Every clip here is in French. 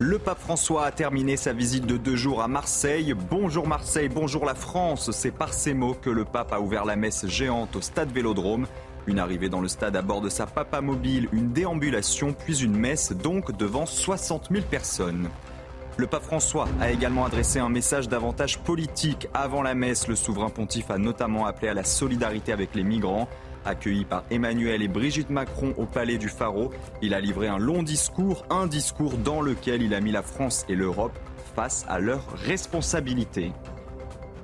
Le pape François a terminé sa visite de deux jours à Marseille. Bonjour Marseille, bonjour la France. C'est par ces mots que le pape a ouvert la messe géante au stade Vélodrome. Une arrivée dans le stade à bord de sa papa mobile, une déambulation, puis une messe donc devant 60 000 personnes. Le pape François a également adressé un message davantage politique. Avant la messe, le souverain pontife a notamment appelé à la solidarité avec les migrants. Accueilli par Emmanuel et Brigitte Macron au palais du Pharaon, il a livré un long discours, un discours dans lequel il a mis la France et l'Europe face à leurs responsabilités.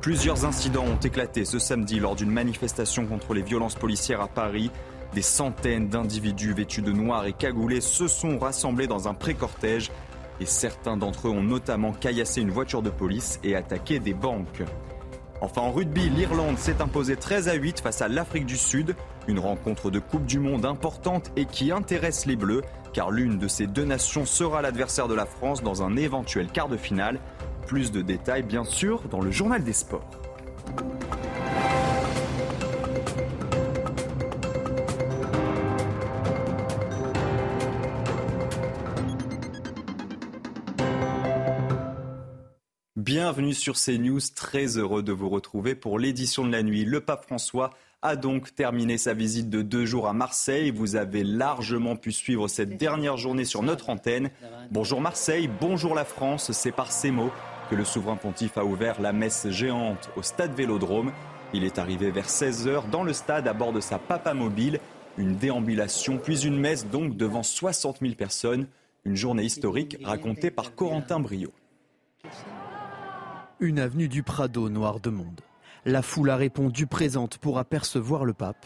Plusieurs incidents ont éclaté ce samedi lors d'une manifestation contre les violences policières à Paris. Des centaines d'individus vêtus de noir et cagoulés se sont rassemblés dans un pré-cortège et certains d'entre eux ont notamment caillassé une voiture de police et attaqué des banques. Enfin en rugby, l'Irlande s'est imposée 13 à 8 face à l'Afrique du Sud, une rencontre de Coupe du Monde importante et qui intéresse les Bleus, car l'une de ces deux nations sera l'adversaire de la France dans un éventuel quart de finale. Plus de détails bien sûr dans le journal des sports. Bienvenue sur CNews, très heureux de vous retrouver pour l'édition de la nuit. Le pape François a donc terminé sa visite de deux jours à Marseille. Vous avez largement pu suivre cette dernière journée sur notre antenne. Bonjour Marseille, bonjour la France, c'est par ces mots que le souverain pontife a ouvert la messe géante au stade Vélodrome. Il est arrivé vers 16h dans le stade à bord de sa papa mobile. Une déambulation, puis une messe donc devant 60 000 personnes. Une journée historique racontée par Corentin Brio. Une avenue du Prado noire de monde. La foule a répondu présente pour apercevoir le pape,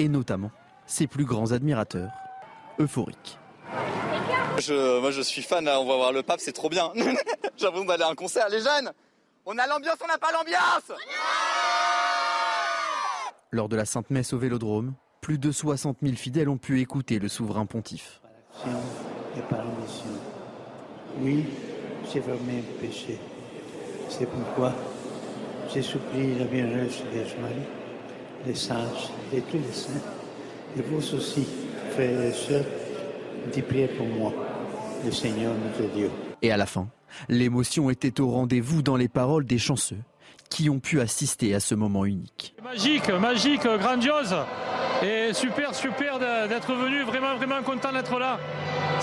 et notamment ses plus grands admirateurs, euphoriques. Je, moi je suis fan, on va voir le pape, c'est trop bien. J'ai l'impression d'aller à un concert, les jeunes On a l'ambiance, on n'a pas l'ambiance Lors de la Sainte Messe au Vélodrome, plus de 60 000 fidèles ont pu écouter le souverain pontife. Oui, j'ai vraiment péché. C'est pourquoi j'ai supplié la Vierge Vierge Marie, les sages et tous les saints, et vous aussi, frères et sœurs, d'y prier pour moi, le Seigneur notre Dieu. Et à la fin, l'émotion était au rendez-vous dans les paroles des chanceux qui ont pu assister à ce moment unique. Magique, magique, grandiose. Et super, super d'être venu, vraiment, vraiment content d'être là.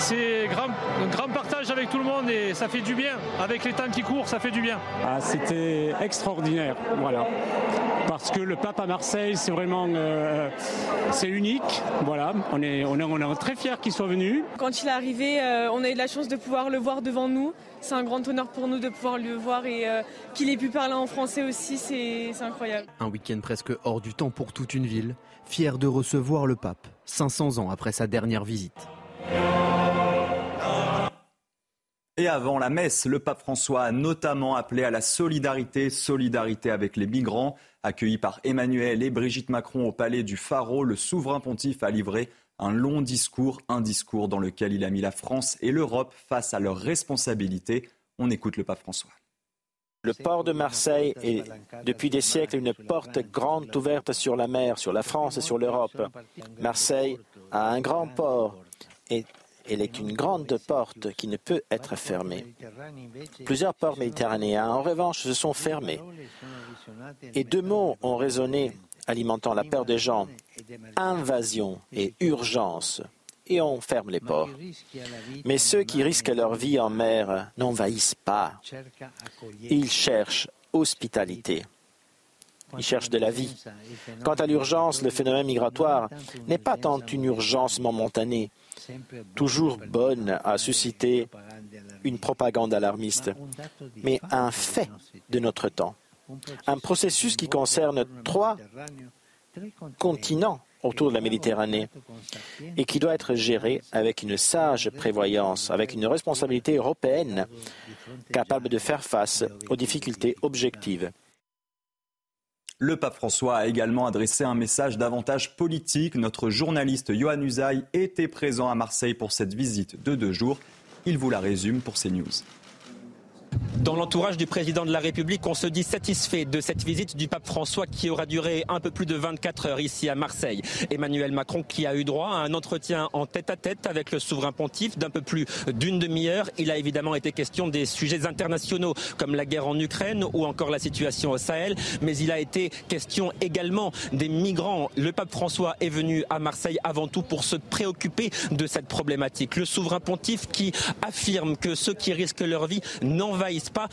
C'est grand, un grand partage avec tout le monde et ça fait du bien. Avec les temps qui courent, ça fait du bien. Ah, C'était extraordinaire, voilà. Parce que le pape à Marseille, c'est vraiment, euh, c'est unique. Voilà, on est, on est, on est très fiers qu'il soit venu. Quand il est arrivé, euh, on a eu la chance de pouvoir le voir devant nous. C'est un grand honneur pour nous de pouvoir le voir et euh, qu'il ait pu parler en français aussi, c'est incroyable. Un week-end presque hors du temps pour toute une ville, fier de recevoir le pape, 500 ans après sa dernière visite. Et avant la messe, le pape François a notamment appelé à la solidarité, solidarité avec les migrants. Accueilli par Emmanuel et Brigitte Macron au palais du Pharaon, le souverain pontife a livré un long discours, un discours dans lequel il a mis la France et l'Europe face à leurs responsabilités. On écoute le pape François. Le port de Marseille est depuis des siècles une porte grande ouverte sur la mer, sur la France et sur l'Europe. Marseille a un grand port elle est une grande porte qui ne peut être fermée. Plusieurs ports méditerranéens, en revanche, se sont fermés. Et deux mots ont résonné, alimentant la peur des gens invasion et urgence. Et on ferme les ports. Mais ceux qui risquent leur vie en mer n'envahissent pas. Ils cherchent hospitalité. Ils cherchent de la vie. Quant à l'urgence, le phénomène migratoire n'est pas tant une urgence momentanée, toujours bonne à susciter une propagande alarmiste, mais un fait de notre temps. Un processus qui concerne trois continents autour de la Méditerranée et qui doit être géré avec une sage prévoyance, avec une responsabilité européenne capable de faire face aux difficultés objectives. Le pape François a également adressé un message davantage politique. Notre journaliste Johan Usaï était présent à Marseille pour cette visite de deux jours. Il vous la résume pour CNews. Dans l'entourage du président de la République, on se dit satisfait de cette visite du pape François qui aura duré un peu plus de 24 heures ici à Marseille. Emmanuel Macron qui a eu droit à un entretien en tête-à-tête avec le souverain pontife d'un peu plus d'une demi-heure. Il a évidemment été question des sujets internationaux comme la guerre en Ukraine ou encore la situation au Sahel, mais il a été question également des migrants. Le pape François est venu à Marseille avant tout pour se préoccuper de cette problématique. Le souverain pontife qui affirme que ceux qui risquent leur vie n'en pas,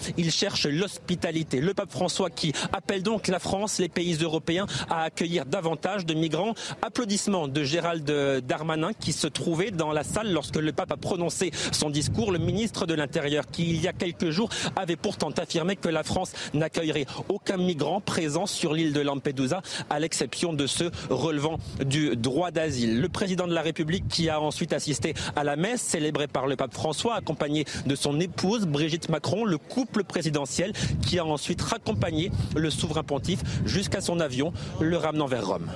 l'hospitalité. Le pape François qui appelle donc la France, les pays européens à accueillir davantage de migrants. Applaudissements de Gérald Darmanin qui se trouvait dans la salle lorsque le pape a prononcé son discours. Le ministre de l'Intérieur qui, il y a quelques jours, avait pourtant affirmé que la France n'accueillerait aucun migrant présent sur l'île de Lampedusa, à l'exception de ceux relevant du droit d'asile. Le président de la République qui a ensuite assisté à la messe célébrée par le pape François, accompagné de son épouse Brigitte Macron le couple présidentiel qui a ensuite raccompagné le souverain pontife jusqu'à son avion, le ramenant vers Rome.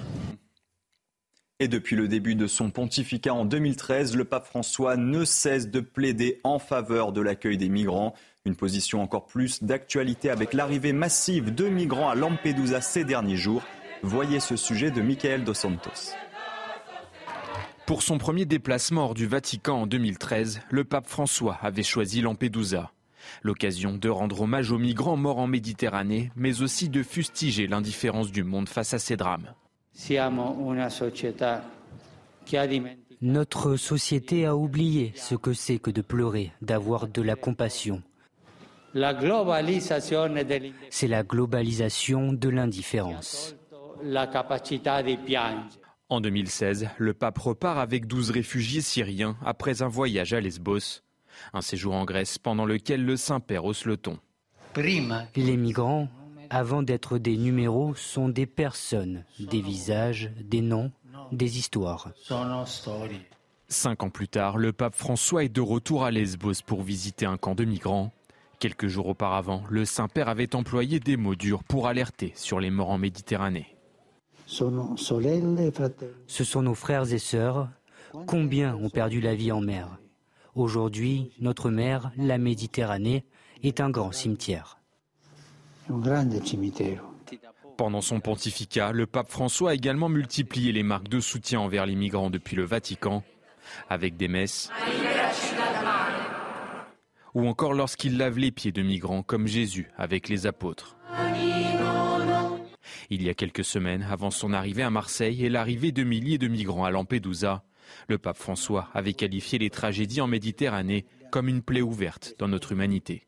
Et depuis le début de son pontificat en 2013, le pape François ne cesse de plaider en faveur de l'accueil des migrants. Une position encore plus d'actualité avec l'arrivée massive de migrants à Lampedusa ces derniers jours. Voyez ce sujet de Michael Dos Santos. Pour son premier déplacement hors du Vatican en 2013, le pape François avait choisi Lampedusa. L'occasion de rendre hommage aux migrants morts en Méditerranée, mais aussi de fustiger l'indifférence du monde face à ces drames. Notre société a oublié ce que c'est que de pleurer, d'avoir de la compassion. C'est la globalisation de l'indifférence. En 2016, le pape repart avec 12 réfugiés syriens après un voyage à Lesbos. Un séjour en Grèce pendant lequel le Saint-Père hausse le ton. Les migrants, avant d'être des numéros, sont des personnes, des visages, des noms, des histoires. Cinq ans plus tard, le pape François est de retour à Lesbos pour visiter un camp de migrants. Quelques jours auparavant, le Saint-Père avait employé des mots durs pour alerter sur les morts en Méditerranée. Ce sont nos frères et sœurs. Combien ont perdu la vie en mer? Aujourd'hui, notre mer, la Méditerranée, est un grand cimetière. Pendant son pontificat, le pape François a également multiplié les marques de soutien envers les migrants depuis le Vatican, avec des messes, ou encore lorsqu'il lave les pieds de migrants comme Jésus avec les apôtres. Il y a quelques semaines, avant son arrivée à Marseille et l'arrivée de milliers de migrants à Lampedusa, le pape François avait qualifié les tragédies en Méditerranée comme une plaie ouverte dans notre humanité.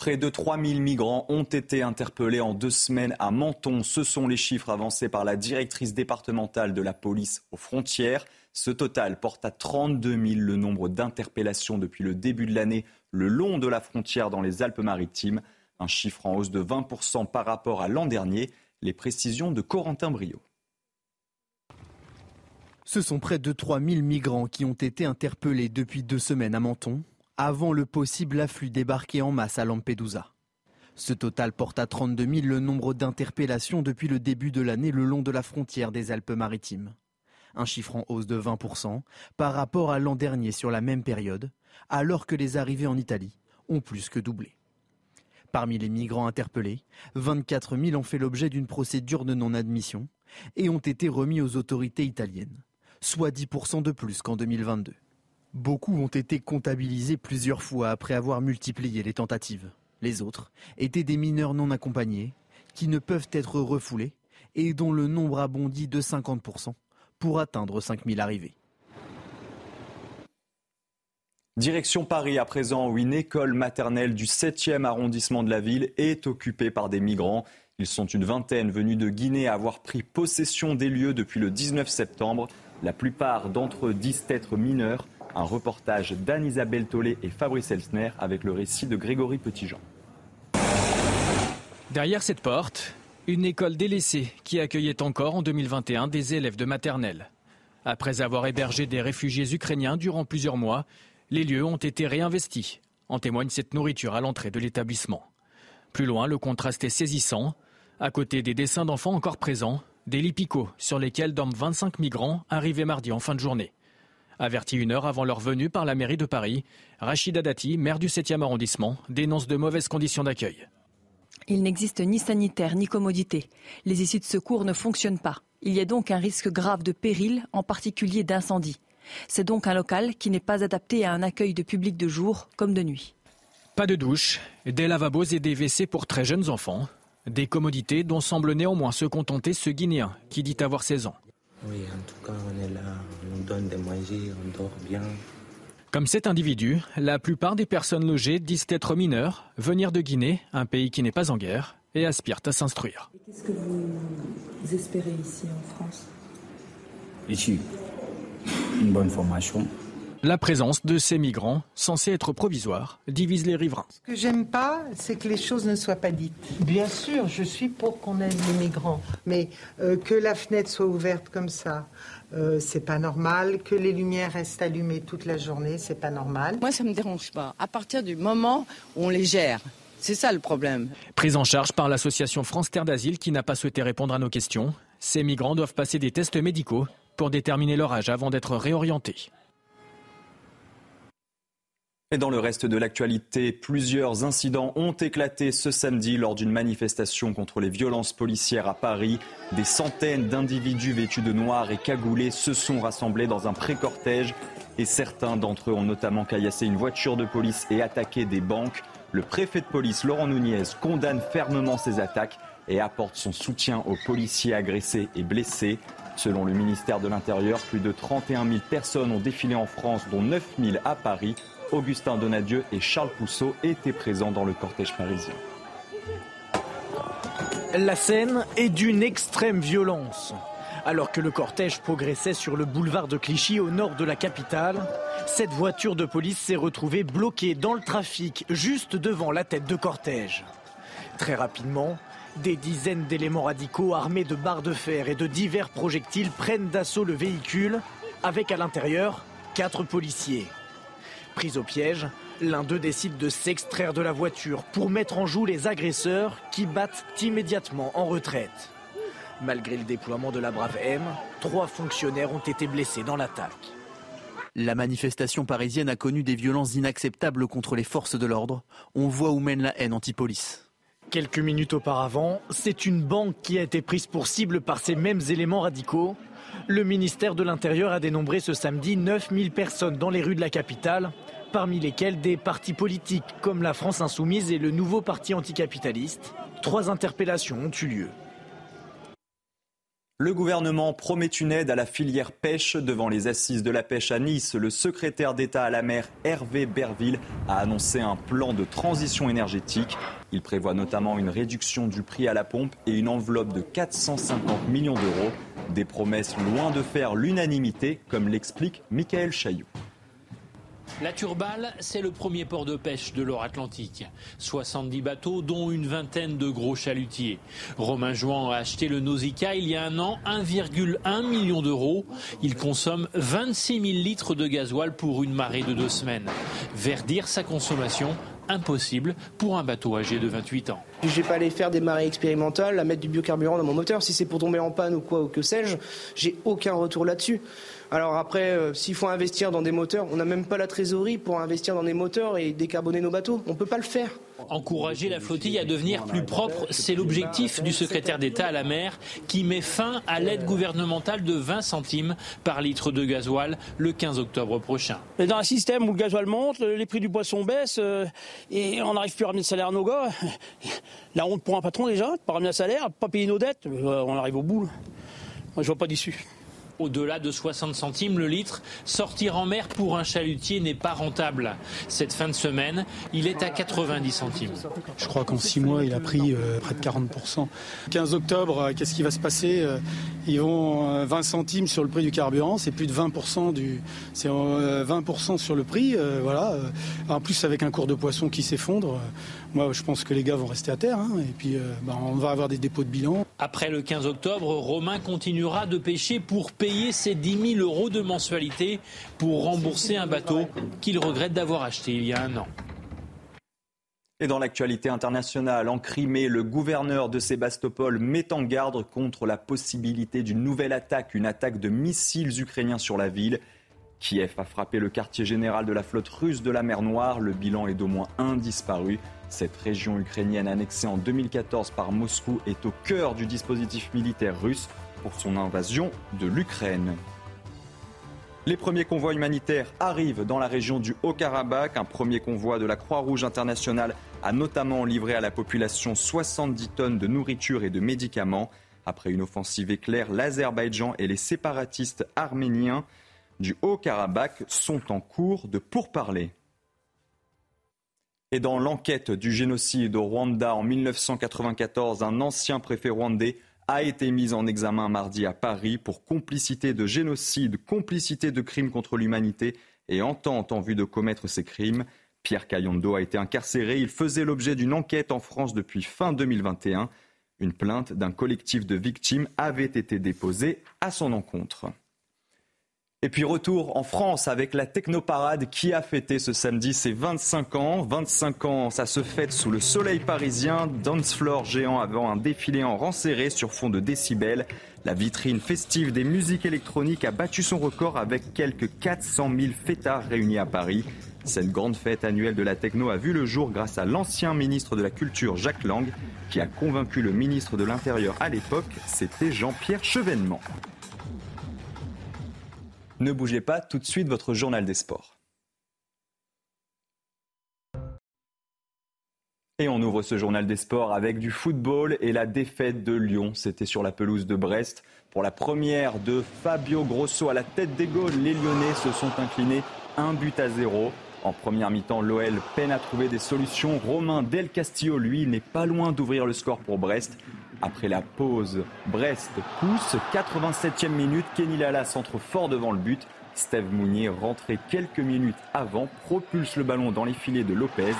Près de 3000 migrants ont été interpellés en deux semaines à Menton. Ce sont les chiffres avancés par la directrice départementale de la police aux frontières. Ce total porte à 32 000 le nombre d'interpellations depuis le début de l'année le long de la frontière dans les Alpes-Maritimes. Un chiffre en hausse de 20% par rapport à l'an dernier. Les précisions de Corentin Brio. Ce sont près de 3000 migrants qui ont été interpellés depuis deux semaines à Menton, avant le possible afflux débarqué en masse à Lampedusa. Ce total porte à 32 000 le nombre d'interpellations depuis le début de l'année le long de la frontière des Alpes-Maritimes. Un chiffre en hausse de 20% par rapport à l'an dernier sur la même période, alors que les arrivées en Italie ont plus que doublé. Parmi les migrants interpellés, 24 000 ont fait l'objet d'une procédure de non-admission et ont été remis aux autorités italiennes soit 10% de plus qu'en 2022. Beaucoup ont été comptabilisés plusieurs fois après avoir multiplié les tentatives. Les autres étaient des mineurs non accompagnés qui ne peuvent être refoulés et dont le nombre a bondi de 50% pour atteindre 5000 arrivées. Direction Paris à présent, où une école maternelle du 7e arrondissement de la ville est occupée par des migrants. Ils sont une vingtaine venus de Guinée à avoir pris possession des lieux depuis le 19 septembre. La plupart d'entre eux disent être mineurs. Un reportage d'Anne-Isabelle Tollet et Fabrice Elsner avec le récit de Grégory Petitjean. Derrière cette porte, Une école délaissée qui accueillait encore en 2021 des élèves de maternelle. Après avoir hébergé des réfugiés ukrainiens durant plusieurs mois, les lieux ont été réinvestis. En témoigne cette nourriture à l'entrée de l'établissement. Plus loin, le contraste est saisissant. À côté des dessins d'enfants encore présents, des lits sur lesquels dorment 25 migrants arrivés mardi en fin de journée. Averti une heure avant leur venue par la mairie de Paris, Rachida Dati, maire du 7e arrondissement, dénonce de mauvaises conditions d'accueil. Il n'existe ni sanitaire ni commodité. Les issues de secours ne fonctionnent pas. Il y a donc un risque grave de péril, en particulier d'incendie. C'est donc un local qui n'est pas adapté à un accueil de public de jour comme de nuit. Pas de douche, des lavabos et des WC pour très jeunes enfants. Des commodités dont semble néanmoins se contenter ce Guinéen qui dit avoir 16 ans. Oui, en tout cas, on est là, on nous donne des manger, on dort bien. Comme cet individu, la plupart des personnes logées disent être mineures, venir de Guinée, un pays qui n'est pas en guerre, et aspirent à s'instruire. Qu'est-ce que vous espérez ici en France? Ici, une bonne formation. La présence de ces migrants, censés être provisoires, divise les riverains. Ce que j'aime pas, c'est que les choses ne soient pas dites. Bien sûr, je suis pour qu'on aide les migrants, mais euh, que la fenêtre soit ouverte comme ça, euh, c'est pas normal. Que les lumières restent allumées toute la journée, c'est pas normal. Moi, ça me dérange pas. À partir du moment où on les gère. C'est ça le problème. Prise en charge par l'association France Terre d'Asile qui n'a pas souhaité répondre à nos questions. Ces migrants doivent passer des tests médicaux pour déterminer leur âge avant d'être réorientés. Et dans le reste de l'actualité, plusieurs incidents ont éclaté ce samedi lors d'une manifestation contre les violences policières à Paris. Des centaines d'individus vêtus de noir et cagoulés se sont rassemblés dans un pré-cortège et certains d'entre eux ont notamment caillassé une voiture de police et attaqué des banques. Le préfet de police, Laurent Nunez, condamne fermement ces attaques et apporte son soutien aux policiers agressés et blessés. Selon le ministère de l'Intérieur, plus de 31 000 personnes ont défilé en France, dont 9 000 à Paris Augustin Donadieu et Charles Pousseau étaient présents dans le cortège parisien. La scène est d'une extrême violence. Alors que le cortège progressait sur le boulevard de Clichy au nord de la capitale, cette voiture de police s'est retrouvée bloquée dans le trafic juste devant la tête de cortège. Très rapidement, des dizaines d'éléments radicaux armés de barres de fer et de divers projectiles prennent d'assaut le véhicule, avec à l'intérieur quatre policiers. Pris au piège, l'un d'eux décide de s'extraire de la voiture pour mettre en joue les agresseurs qui battent immédiatement en retraite. Malgré le déploiement de la Brave M, trois fonctionnaires ont été blessés dans l'attaque. La manifestation parisienne a connu des violences inacceptables contre les forces de l'ordre. On voit où mène la haine anti-police. Quelques minutes auparavant, c'est une banque qui a été prise pour cible par ces mêmes éléments radicaux. Le ministère de l'Intérieur a dénombré ce samedi 9000 personnes dans les rues de la capitale, parmi lesquelles des partis politiques comme la France Insoumise et le nouveau parti anticapitaliste. Trois interpellations ont eu lieu. Le gouvernement promet une aide à la filière pêche. Devant les assises de la pêche à Nice, le secrétaire d'État à la mer Hervé Berville a annoncé un plan de transition énergétique. Il prévoit notamment une réduction du prix à la pompe et une enveloppe de 450 millions d'euros. Des promesses loin de faire l'unanimité, comme l'explique Michael Chailloux. La Turballe, c'est le premier port de pêche de l'or Atlantique. 70 bateaux, dont une vingtaine de gros chalutiers. Romain Jouan a acheté le Nausicaa il y a un an, 1,1 million d'euros. Il consomme 26 000 litres de gasoil pour une marée de deux semaines. Verdir sa consommation, impossible pour un bateau âgé de 28 ans. Je vais pas aller faire des marées expérimentales, à mettre du biocarburant dans mon moteur. Si c'est pour tomber en panne ou quoi ou que sais-je, j'ai aucun retour là-dessus. Alors après, euh, s'il faut investir dans des moteurs, on n'a même pas la trésorerie pour investir dans des moteurs et décarboner nos bateaux. On ne peut pas le faire. Encourager la flottille à devenir plus propre, c'est l'objectif du secrétaire d'État à la mer qui met fin à l'aide gouvernementale de 20 centimes par litre de gasoil le 15 octobre prochain. Dans un système où le gasoil monte, les prix du poisson baissent euh, et on n'arrive plus à ramener le salaire à nos gars, la honte pour un patron déjà, pas ramener un salaire, pas payer nos dettes, euh, on arrive au bout. Moi je vois pas d'issue. Au-delà de 60 centimes le litre, sortir en mer pour un chalutier n'est pas rentable. Cette fin de semaine, il est à 90 centimes. Je crois qu'en six mois, il a pris euh, près de 40%. 15 octobre, euh, qu'est-ce qui va se passer euh, Ils vont 20 centimes sur le prix du carburant, c'est plus de 20% du, c'est 20% sur le prix, voilà. En plus avec un cours de poisson qui s'effondre, moi je pense que les gars vont rester à terre, hein, et puis bah, on va avoir des dépôts de bilan. Après le 15 octobre, Romain continuera de pêcher pour payer ses 10 000 euros de mensualité pour rembourser un bateau qu'il regrette d'avoir acheté il y a un an. Et dans l'actualité internationale, en Crimée, le gouverneur de Sébastopol met en garde contre la possibilité d'une nouvelle attaque, une attaque de missiles ukrainiens sur la ville. Kiev a frappé le quartier général de la flotte russe de la mer Noire. Le bilan est d'au moins un disparu. Cette région ukrainienne annexée en 2014 par Moscou est au cœur du dispositif militaire russe pour son invasion de l'Ukraine. Les premiers convois humanitaires arrivent dans la région du Haut-Karabakh. Un premier convoi de la Croix-Rouge internationale a notamment livré à la population 70 tonnes de nourriture et de médicaments. Après une offensive éclair, l'Azerbaïdjan et les séparatistes arméniens du Haut-Karabakh sont en cours de pourparlers. Et dans l'enquête du génocide au Rwanda en 1994, un ancien préfet rwandais a été mise en examen mardi à Paris pour complicité de génocide, complicité de crimes contre l'humanité et entente en vue de commettre ces crimes. Pierre Cayondo a été incarcéré. Il faisait l'objet d'une enquête en France depuis fin 2021. Une plainte d'un collectif de victimes avait été déposée à son encontre. Et puis retour en France avec la Technoparade qui a fêté ce samedi ses 25 ans. 25 ans, ça se fête sous le soleil parisien. Dance floor géant avant un défilé en rang sur fond de décibels. La vitrine festive des musiques électroniques a battu son record avec quelques 400 000 fêtards réunis à Paris. Cette grande fête annuelle de la techno a vu le jour grâce à l'ancien ministre de la Culture Jacques Lang qui a convaincu le ministre de l'Intérieur à l'époque, c'était Jean-Pierre Chevènement. Ne bougez pas, tout de suite votre journal des sports. Et on ouvre ce journal des sports avec du football et la défaite de Lyon. C'était sur la pelouse de Brest. Pour la première de Fabio Grosso à la tête des Gaules, les Lyonnais se sont inclinés un but à zéro. En première mi-temps, l'OL peine à trouver des solutions. Romain Del Castillo, lui, n'est pas loin d'ouvrir le score pour Brest. Après la pause, Brest pousse. 87e minute, Kenny Lala centre fort devant le but. Steve Mounier, rentré quelques minutes avant, propulse le ballon dans les filets de Lopez.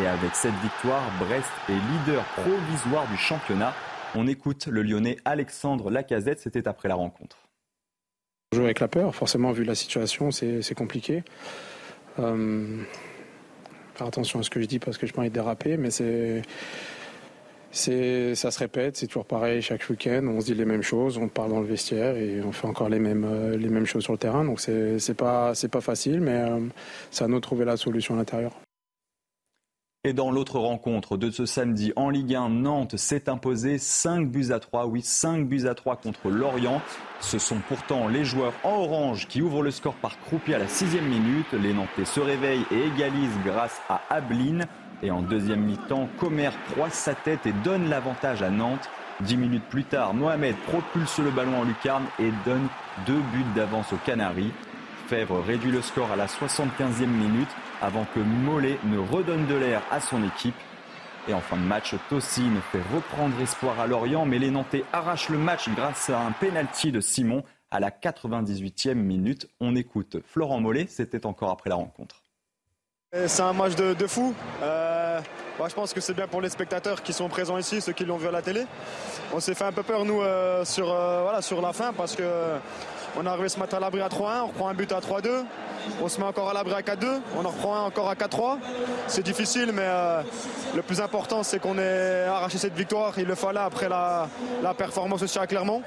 Et avec cette victoire, Brest est leader provisoire du championnat. On écoute le Lyonnais Alexandre Lacazette, c'était après la rencontre. Jouer avec la peur, forcément, vu la situation, c'est compliqué. Euh, faire attention à ce que je dis parce que je peux être dérapé, mais c'est ça se répète, c'est toujours pareil chaque week-end. On se dit les mêmes choses, on parle dans le vestiaire et on fait encore les mêmes, euh, les mêmes choses sur le terrain. Donc c'est, c'est pas, pas facile, mais euh, c'est à nous de trouver la solution à l'intérieur. Et dans l'autre rencontre de ce samedi en Ligue 1, Nantes s'est imposé 5 buts à 3. Oui, 5 buts à 3 contre Lorient. Ce sont pourtant les joueurs en orange qui ouvrent le score par croupier à la sixième minute. Les Nantais se réveillent et égalisent grâce à Ablin. Et en deuxième mi-temps, Comer croise sa tête et donne l'avantage à Nantes. Dix minutes plus tard, Mohamed propulse le ballon en lucarne et donne deux buts d'avance aux Canaries. Fèvre réduit le score à la 75e minute avant que Mollet ne redonne de l'air à son équipe. Et en fin de match, Tossine fait reprendre espoir à Lorient, mais les Nantais arrachent le match grâce à un penalty de Simon à la 98e minute. On écoute Florent Mollet, c'était encore après la rencontre. C'est un match de, fou. Euh, je pense que c'est bien pour les spectateurs qui sont présents ici, ceux qui l'ont vu à la télé. On s'est fait un peu peur, nous, euh, sur, euh, voilà, sur la fin, parce qu'on est arrivé ce matin à l'abri à 3-1, on reprend un but à 3-2, on se met encore à l'abri à 4-2, on en reprend un encore à 4-3. C'est difficile, mais le plus important, c'est qu'on ait arraché cette victoire. Il le fallait après la, la performance aussi à Clermont.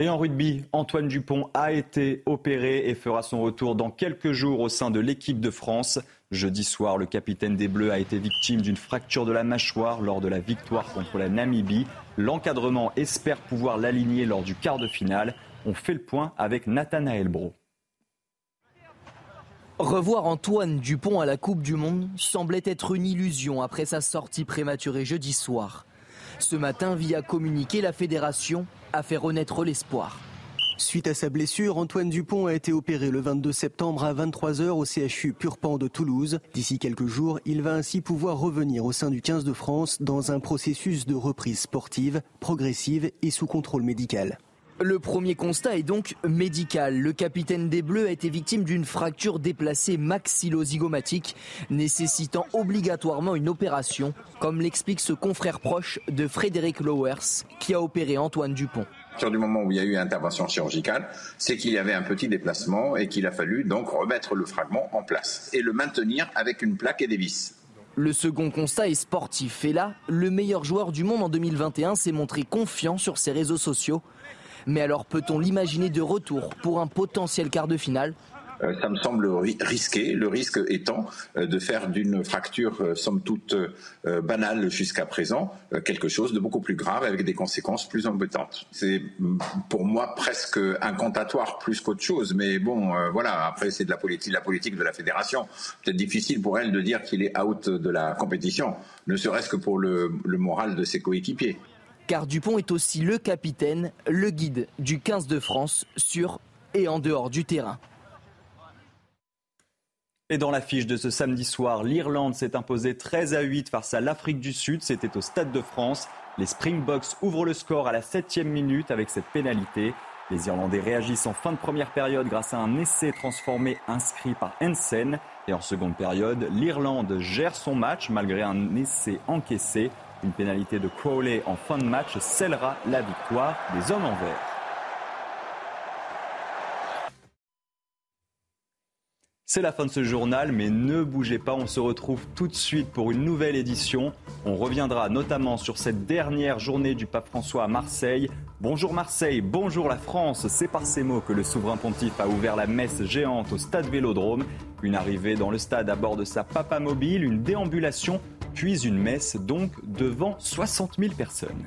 Et en rugby, Antoine Dupont a été opéré et fera son retour dans quelques jours au sein de l'équipe de France. Jeudi soir, le capitaine des Bleus a été victime d'une fracture de la mâchoire lors de la victoire contre la Namibie. L'encadrement espère pouvoir l'aligner lors du quart de finale. On fait le point avec Nathanaël Bro. Revoir Antoine Dupont à la Coupe du Monde semblait être une illusion après sa sortie prématurée jeudi soir. Ce matin, via communiqué, la fédération a fait renaître l'espoir. Suite à sa blessure, Antoine Dupont a été opéré le 22 septembre à 23h au CHU Purpan de Toulouse. D'ici quelques jours, il va ainsi pouvoir revenir au sein du 15 de France dans un processus de reprise sportive, progressive et sous contrôle médical. Le premier constat est donc médical. Le capitaine des Bleus a été victime d'une fracture déplacée maxillozygomatique, nécessitant obligatoirement une opération, comme l'explique ce confrère proche de Frédéric Lowers, qui a opéré Antoine Dupont. À partir du moment où il y a eu intervention chirurgicale, c'est qu'il y avait un petit déplacement et qu'il a fallu donc remettre le fragment en place et le maintenir avec une plaque et des vis. Le second constat est sportif. Et là, le meilleur joueur du monde en 2021 s'est montré confiant sur ses réseaux sociaux. Mais alors peut-on l'imaginer de retour pour un potentiel quart de finale? Euh, ça me semble risqué, le risque étant euh, de faire d'une fracture euh, somme toute banale jusqu'à présent quelque chose de beaucoup plus grave avec des conséquences plus embêtantes. C'est mm, pour moi presque incantatoire plus qu'autre chose, mais bon, voilà, après c'est de la politique, la politique de la fédération. Peut-être difficile pour elle de dire qu'il est out de la compétition, ne serait-ce que pour le moral de ses coéquipiers car Dupont est aussi le capitaine, le guide du 15 de France sur et en dehors du terrain. Et dans l'affiche de ce samedi soir, l'Irlande s'est imposée 13 à 8 face à l'Afrique du Sud. C'était au Stade de France. Les Springboks ouvrent le score à la 7 minute avec cette pénalité. Les Irlandais réagissent en fin de première période grâce à un essai transformé inscrit par Hansen. Et en seconde période, l'Irlande gère son match malgré un essai encaissé. Une pénalité de Crowley en fin de match scellera la victoire des hommes en vert. C'est la fin de ce journal, mais ne bougez pas, on se retrouve tout de suite pour une nouvelle édition. On reviendra notamment sur cette dernière journée du pape François à Marseille. Bonjour Marseille, bonjour la France, c'est par ces mots que le souverain pontife a ouvert la messe géante au stade Vélodrome. Une arrivée dans le stade à bord de sa papa mobile, une déambulation puis une messe donc devant 60 000 personnes.